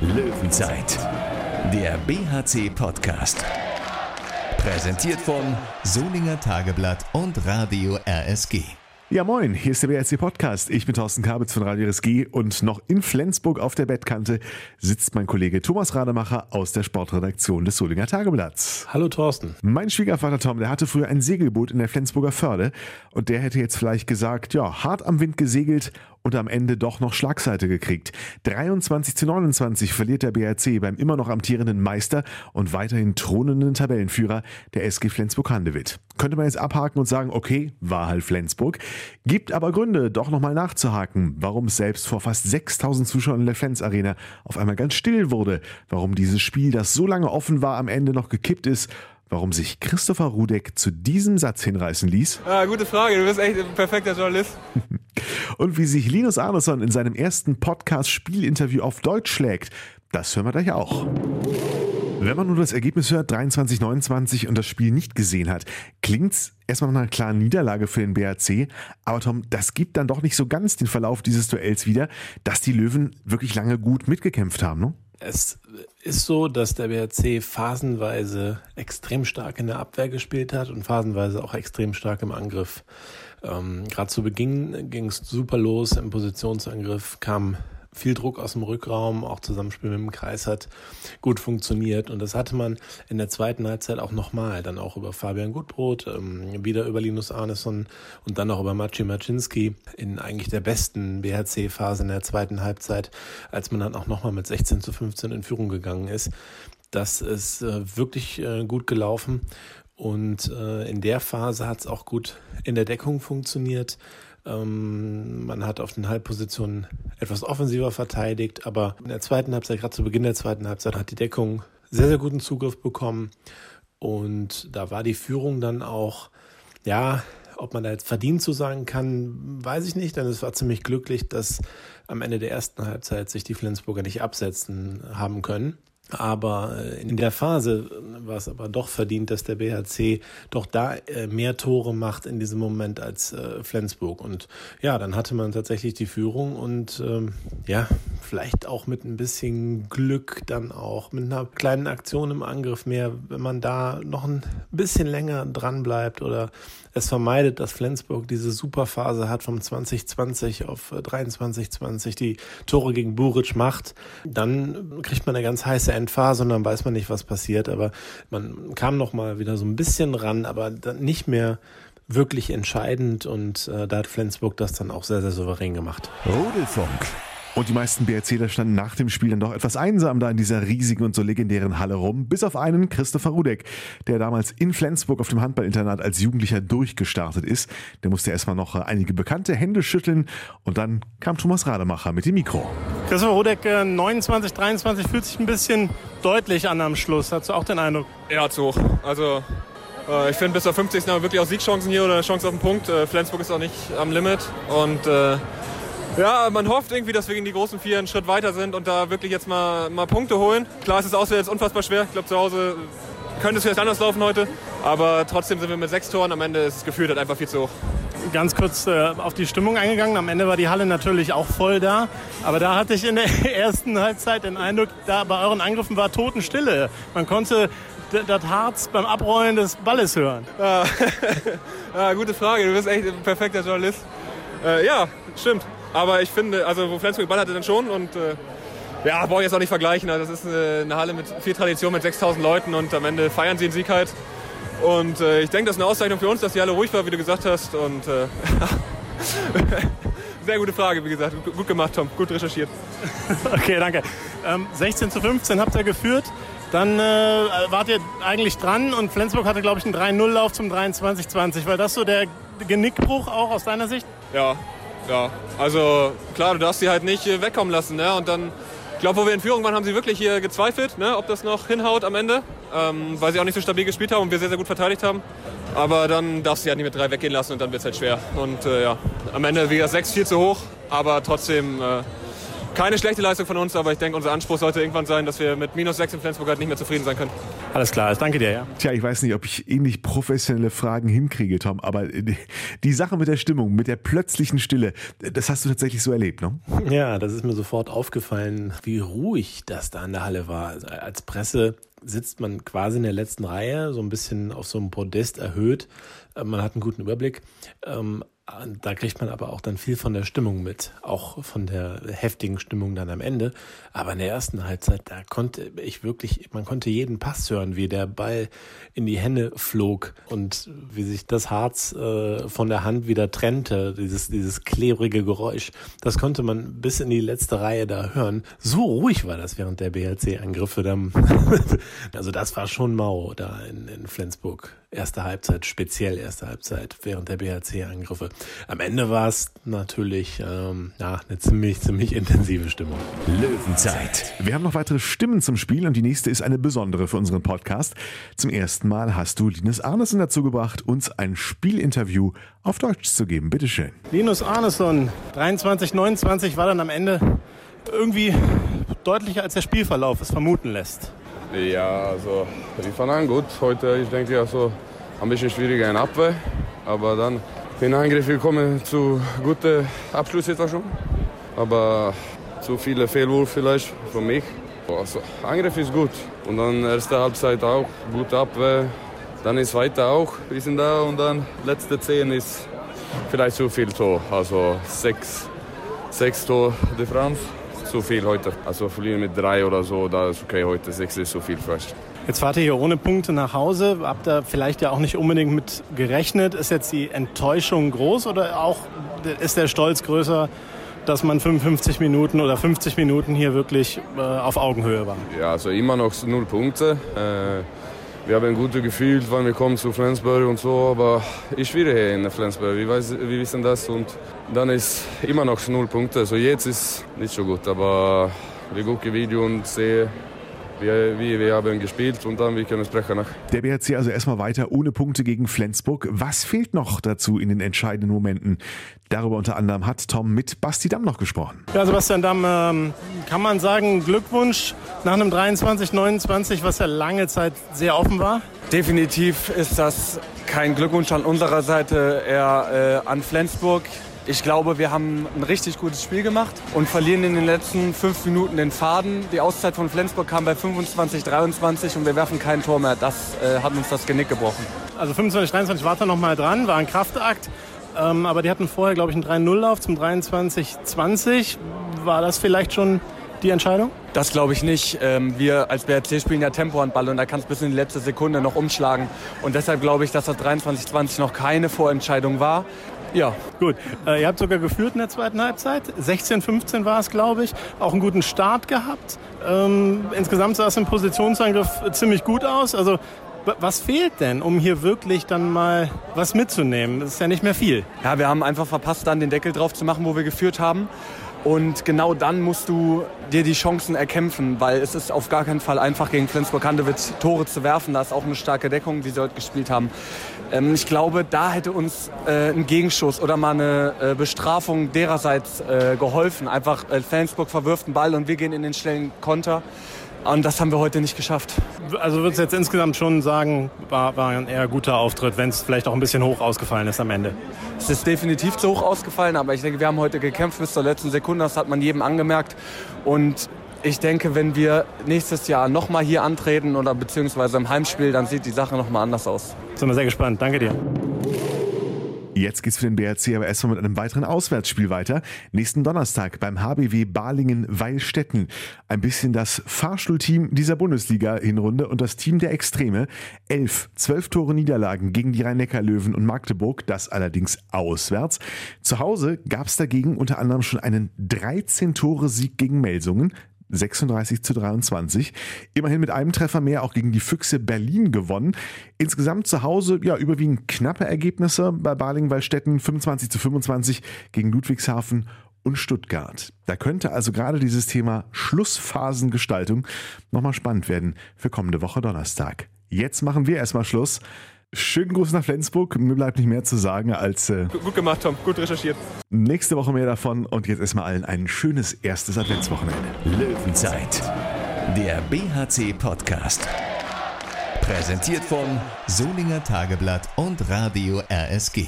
Löwenzeit, der BHC-Podcast. Präsentiert von Solinger Tageblatt und Radio RSG. Ja, moin, hier ist der BRC Podcast. Ich bin Thorsten Kabitz von Radio RSG und noch in Flensburg auf der Bettkante sitzt mein Kollege Thomas Rademacher aus der Sportredaktion des Solinger Tageblatts. Hallo Thorsten. Mein Schwiegervater Tom, der hatte früher ein Segelboot in der Flensburger Förde und der hätte jetzt vielleicht gesagt, ja, hart am Wind gesegelt und am Ende doch noch Schlagseite gekriegt. 23 zu 29 verliert der BRC beim immer noch amtierenden Meister und weiterhin thronenden Tabellenführer der SG Flensburg-Handewitt. Könnte man jetzt abhaken und sagen, okay, war halt Flensburg. Gibt aber Gründe, doch nochmal nachzuhaken, warum es selbst vor fast 6000 Zuschauern in der Flens Arena auf einmal ganz still wurde, warum dieses Spiel, das so lange offen war, am Ende noch gekippt ist warum sich Christopher Rudek zu diesem Satz hinreißen ließ? Ah, gute Frage, du bist echt ein perfekter Journalist. Und wie sich Linus Arneson in seinem ersten Podcast-Spielinterview auf Deutsch schlägt, das hören wir gleich auch. Wenn man nur das Ergebnis hört, 23-29 und das Spiel nicht gesehen hat, klingt's erstmal nach einer klaren Niederlage für den BRC. Aber Tom, das gibt dann doch nicht so ganz den Verlauf dieses Duells wieder, dass die Löwen wirklich lange gut mitgekämpft haben, ne? Es ist so, dass der BRC phasenweise extrem stark in der Abwehr gespielt hat und phasenweise auch extrem stark im Angriff. Ähm, Gerade zu Beginn ging es super los im Positionsangriff, kam viel Druck aus dem Rückraum, auch Zusammenspiel mit dem Kreis hat gut funktioniert. Und das hatte man in der zweiten Halbzeit auch nochmal, dann auch über Fabian Gutbrot, ähm, wieder über Linus Arneson und dann auch über Maciej Maczynski in eigentlich der besten BHC-Phase in der zweiten Halbzeit, als man dann auch nochmal mit 16 zu 15 in Führung gegangen ist. Das ist äh, wirklich äh, gut gelaufen. Und äh, in der Phase hat es auch gut in der Deckung funktioniert. Ähm, man hat auf den Halbpositionen etwas offensiver verteidigt, aber in der zweiten Halbzeit, gerade zu Beginn der zweiten Halbzeit, hat die Deckung sehr, sehr guten Zugriff bekommen. Und da war die Führung dann auch, ja, ob man da jetzt verdient zu sagen kann, weiß ich nicht, denn es war ziemlich glücklich, dass am Ende der ersten Halbzeit sich die Flensburger nicht absetzen haben können. Aber äh, in der Phase war es aber doch verdient, dass der BHC doch da äh, mehr Tore macht in diesem Moment als äh, Flensburg. Und ja, dann hatte man tatsächlich die Führung und ähm, ja, vielleicht auch mit ein bisschen Glück dann auch, mit einer kleinen Aktion im Angriff mehr, wenn man da noch ein bisschen länger dran bleibt oder es vermeidet, dass Flensburg diese Superphase hat vom 2020 auf 2320 die Tore gegen Buric macht, dann kriegt man eine ganz heiße Endphase und dann weiß man nicht, was passiert. Aber man kam noch mal wieder so ein bisschen ran, aber dann nicht mehr wirklich entscheidend und äh, da hat Flensburg das dann auch sehr, sehr souverän gemacht. Rudelfunk. Und die meisten BRCler standen nach dem Spiel dann doch etwas einsam da in dieser riesigen und so legendären Halle rum, bis auf einen Christopher Rudek, der damals in Flensburg auf dem Handballinternat als Jugendlicher durchgestartet ist. Der musste erstmal noch einige bekannte Hände schütteln und dann kam Thomas Rademacher mit dem Mikro. Christopher Rudek, 29, 23, fühlt sich ein bisschen deutlich an am Schluss. Hast du auch den Eindruck? Ja, zu hoch. Also äh, ich finde bis zur 50. haben wir wirklich auch Siegchancen hier oder Chance auf den Punkt. Äh, Flensburg ist auch nicht am Limit und äh, ja, man hofft irgendwie, dass wir gegen die großen vier einen Schritt weiter sind und da wirklich jetzt mal, mal Punkte holen. Klar ist es auswärts unfassbar schwer. Ich glaube, zu Hause könnte es vielleicht anders laufen heute. Aber trotzdem sind wir mit sechs Toren. Am Ende ist es gefühlt halt einfach viel zu hoch. Ganz kurz äh, auf die Stimmung eingegangen. Am Ende war die Halle natürlich auch voll da. Aber da hatte ich in der ersten Halbzeit den Eindruck, da bei euren Angriffen war Totenstille. Man konnte das Harz beim Abrollen des Balles hören. Ja, ja gute Frage. Du bist echt ein perfekter Journalist. Äh, ja, stimmt. Aber ich finde, also wo Flensburg Ball hatte, dann schon. Und äh, ja, brauche ich jetzt auch nicht vergleichen. Also, das ist eine, eine, Halle mit viel Tradition, mit 6000 Leuten und am Ende feiern sie den Sieg halt. Und äh, ich denke, das ist eine Auszeichnung für uns, dass die Halle ruhig war, wie du gesagt hast. Und äh, sehr gute Frage, wie gesagt. Gut, gut gemacht, Tom. Gut recherchiert. okay, danke. Ähm, 16 zu 15 habt ihr geführt. Dann äh, wart ihr eigentlich dran und Flensburg hatte, glaube ich, einen 3-0-Lauf zum 23-20. War das so der Genickbruch auch aus deiner Sicht? Ja, ja, also klar, du darfst sie halt nicht äh, wegkommen lassen. Ne? Und dann, ich glaube, wo wir in Führung waren, haben sie wirklich hier gezweifelt, ne? ob das noch hinhaut am Ende, ähm, weil sie auch nicht so stabil gespielt haben und wir sehr, sehr gut verteidigt haben. Aber dann darfst du sie halt nicht mit drei weggehen lassen und dann wird es halt schwer. Und äh, ja, am Ende, wie gesagt, 6 viel zu hoch, aber trotzdem äh, keine schlechte Leistung von uns, aber ich denke, unser Anspruch sollte irgendwann sein, dass wir mit minus 6 in Flensburg halt nicht mehr zufrieden sein können. Alles klar, danke dir, ja. Tja, ich weiß nicht, ob ich ähnlich professionelle Fragen hinkriege, Tom, aber die Sache mit der Stimmung, mit der plötzlichen Stille, das hast du tatsächlich so erlebt, ne? Ja, das ist mir sofort aufgefallen, wie ruhig das da in der Halle war. Also als Presse sitzt man quasi in der letzten Reihe, so ein bisschen auf so einem Podest erhöht. Man hat einen guten Überblick. Ähm, da kriegt man aber auch dann viel von der Stimmung mit, auch von der heftigen Stimmung dann am Ende. Aber in der ersten Halbzeit, da konnte ich wirklich, man konnte jeden Pass hören, wie der Ball in die Hände flog und wie sich das Harz äh, von der Hand wieder trennte, dieses, dieses klebrige Geräusch. Das konnte man bis in die letzte Reihe da hören. So ruhig war das während der BLC-Angriffe. also das war schon mau da in, in Flensburg erste Halbzeit, speziell erste Halbzeit während der BHC-Angriffe. Am Ende war es natürlich ähm, ja, eine ziemlich, ziemlich intensive Stimmung. Löwenzeit. Wir haben noch weitere Stimmen zum Spiel und die nächste ist eine besondere für unseren Podcast. Zum ersten Mal hast du Linus Arneson dazu gebracht, uns ein Spielinterview auf Deutsch zu geben. Bitteschön. Linus Arneson, 23, 29 war dann am Ende irgendwie deutlicher als der Spielverlauf es vermuten lässt. Ja, also wir fangen an gut. Heute, ich denke, also ein bisschen schwieriger in Abwehr. Aber dann in Angriff gekommen zu guten Abschlusssituation. Aber zu viele Fehlwurf vielleicht von mich. Also, Angriff ist gut. Und dann erste Halbzeit auch, gute Abwehr. Dann ist weiter auch, wir sind da. Und dann letzte zehn ist vielleicht zu viel Tor. Also sechs, sechs Tor Differenz zu viel heute. Also verlieren mit drei oder so, da ist okay. Heute sechs ist zu viel vielleicht. Jetzt fahrt ihr hier ohne Punkte nach Hause. Habt ihr vielleicht ja auch nicht unbedingt mit gerechnet? Ist jetzt die Enttäuschung groß oder auch ist der Stolz größer, dass man 55 Minuten oder 50 Minuten hier wirklich äh, auf Augenhöhe war? Ja, also immer noch null Punkte. Äh, wir haben ein gutes Gefühl, wann wir kommen zu Flensburg und so, aber ich wieder hier in Flensburg, wir, weiß, wir wissen das und dann ist immer noch null Punkte. Also jetzt ist nicht so gut, aber wir gucken Video und sehen, wie, wie wir haben gespielt und dann wir können sprechen nach. Der BRC also erstmal weiter ohne Punkte gegen Flensburg. Was fehlt noch dazu in den entscheidenden Momenten? Darüber unter anderem hat Tom mit Basti Damm noch gesprochen. Ja, Sebastian Damm, ähm, kann man sagen, Glückwunsch nach einem 23-29, was ja lange Zeit sehr offen war? Definitiv ist das kein Glückwunsch an unserer Seite, eher äh, an Flensburg. Ich glaube, wir haben ein richtig gutes Spiel gemacht und verlieren in den letzten fünf Minuten den Faden. Die Auszeit von Flensburg kam bei 25, 23 und wir werfen kein Tor mehr. Das äh, hat uns das Genick gebrochen. Also 25, 23 war da noch mal dran, war ein Kraftakt. Ähm, aber die hatten vorher, glaube ich, einen 3-0-Lauf zum 23-20. War das vielleicht schon die Entscheidung? Das glaube ich nicht. Ähm, wir als BRC spielen ja Tempohandball und da kann es bis in die letzte Sekunde noch umschlagen. Und deshalb glaube ich, dass das 23-20 noch keine Vorentscheidung war. Ja. Gut. Äh, ihr habt sogar geführt in der zweiten Halbzeit. 16, 15 war es, glaube ich. Auch einen guten Start gehabt. Ähm, insgesamt sah es im Positionsangriff ziemlich gut aus. Also was fehlt denn, um hier wirklich dann mal was mitzunehmen? Das ist ja nicht mehr viel. Ja, wir haben einfach verpasst, dann den Deckel drauf zu machen, wo wir geführt haben. Und genau dann musst du dir die Chancen erkämpfen, weil es ist auf gar keinen Fall einfach gegen Flensburg-Handewitt Tore zu werfen. Da ist auch eine starke Deckung, die sie heute gespielt haben. Ähm, ich glaube, da hätte uns äh, ein Gegenschuss oder mal eine äh, Bestrafung dererseits äh, geholfen. Einfach äh, Flensburg verwirft einen Ball und wir gehen in den schnellen Konter. Und das haben wir heute nicht geschafft. Also würdest du jetzt insgesamt schon sagen, war, war ein eher guter Auftritt, wenn es vielleicht auch ein bisschen hoch ausgefallen ist am Ende? Es ist definitiv zu hoch ausgefallen, aber ich denke, wir haben heute gekämpft bis zur letzten Sekunde. Das hat man jedem angemerkt. Und ich denke, wenn wir nächstes Jahr nochmal hier antreten oder beziehungsweise im Heimspiel, dann sieht die Sache nochmal anders aus. Sind wir sehr gespannt. Danke dir. Jetzt geht's für den BRC aber erstmal mit einem weiteren Auswärtsspiel weiter. Nächsten Donnerstag beim HBW Balingen-Weilstetten. Ein bisschen das Fahrstuhlteam dieser Bundesliga-Hinrunde und das Team der Extreme. Elf, zwölf Tore Niederlagen gegen die Rhein-Neckar-Löwen und Magdeburg, das allerdings auswärts. Zu Hause gab's dagegen unter anderem schon einen 13-Tore-Sieg gegen Melsungen. 36 zu 23. Immerhin mit einem Treffer mehr auch gegen die Füchse Berlin gewonnen. Insgesamt zu Hause ja überwiegend knappe Ergebnisse bei Baling-Wallstätten 25 zu 25 gegen Ludwigshafen und Stuttgart. Da könnte also gerade dieses Thema Schlussphasengestaltung nochmal spannend werden für kommende Woche Donnerstag. Jetzt machen wir erstmal Schluss. Schönen Gruß nach Flensburg. Mir bleibt nicht mehr zu sagen als äh, Gut gemacht, Tom. Gut recherchiert. nächste Woche mehr davon. Und jetzt erstmal allen ein schönes erstes Adventswochenende. Löwenzeit, der BHC-Podcast. Präsentiert von Solinger Tageblatt und Radio RSG.